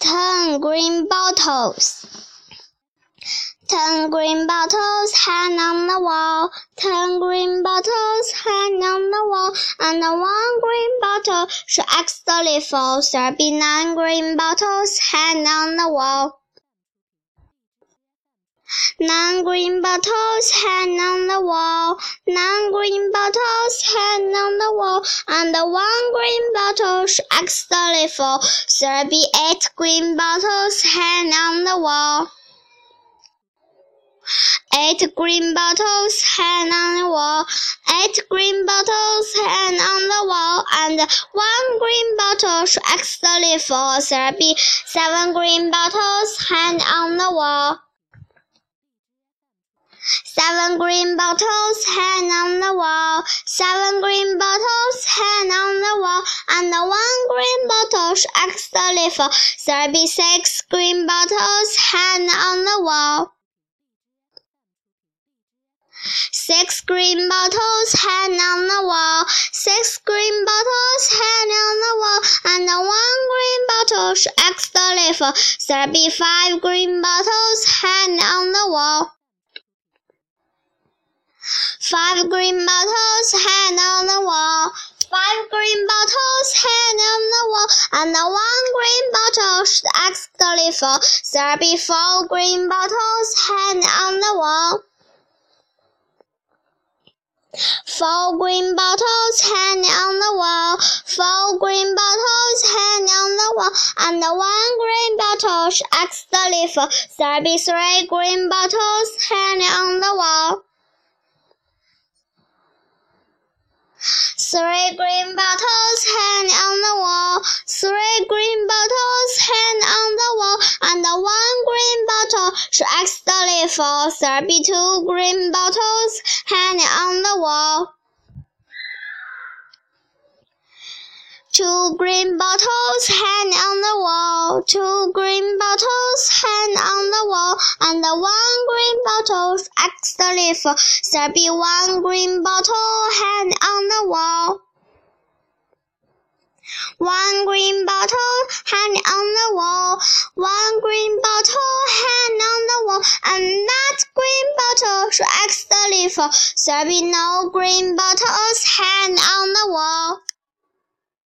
Ten green bottles. Ten green bottles hang on the wall. Ten green bottles hang on the wall. And one green bottle should accidentally fall. There be nine green bottles hang on the wall. Nine green bottles hang on the wall. Nine green bottles hang on the wall. And one green bottle accidentally be eight green bottles hang on the wall. Eight green bottles hang on the wall. Eight green bottles hang on the wall, and one green bottle accidentally be seven green bottles hang on the wall. Seven green bottles hang on the wall. Seven green bottles hang on the wall, and one green bottle accidentally fall. There be six green bottles hang on the wall. Six green bottles hang on the wall. Six green bottles hang on the wall, and one green bottle accidentally fall. There be five green bottles hang on the wall. Five green bottles hang on the wall. Five green bottles hang on the wall, and one green bottle should accidentally fall. There be four green bottles hang on the wall. Four green bottles hang on the wall. Four green bottles hang on the wall, and one green bottle should accidentally fall. There be three green bottles hang on the wall. Three green bottles hang on the wall. Three green bottles hang on the wall, and one green bottle should accidentally fall. There be two green bottles hanging on the wall. Two green bottles hang on the wall. Two green bottles hang on the wall, and one green bottle should accidentally fall. There be one green bottle hang on the wall. One green bottle hang on the wall. One green bottle hang on the wall, and that green bottle should accidentally fall. There be no green bottles hang on the wall.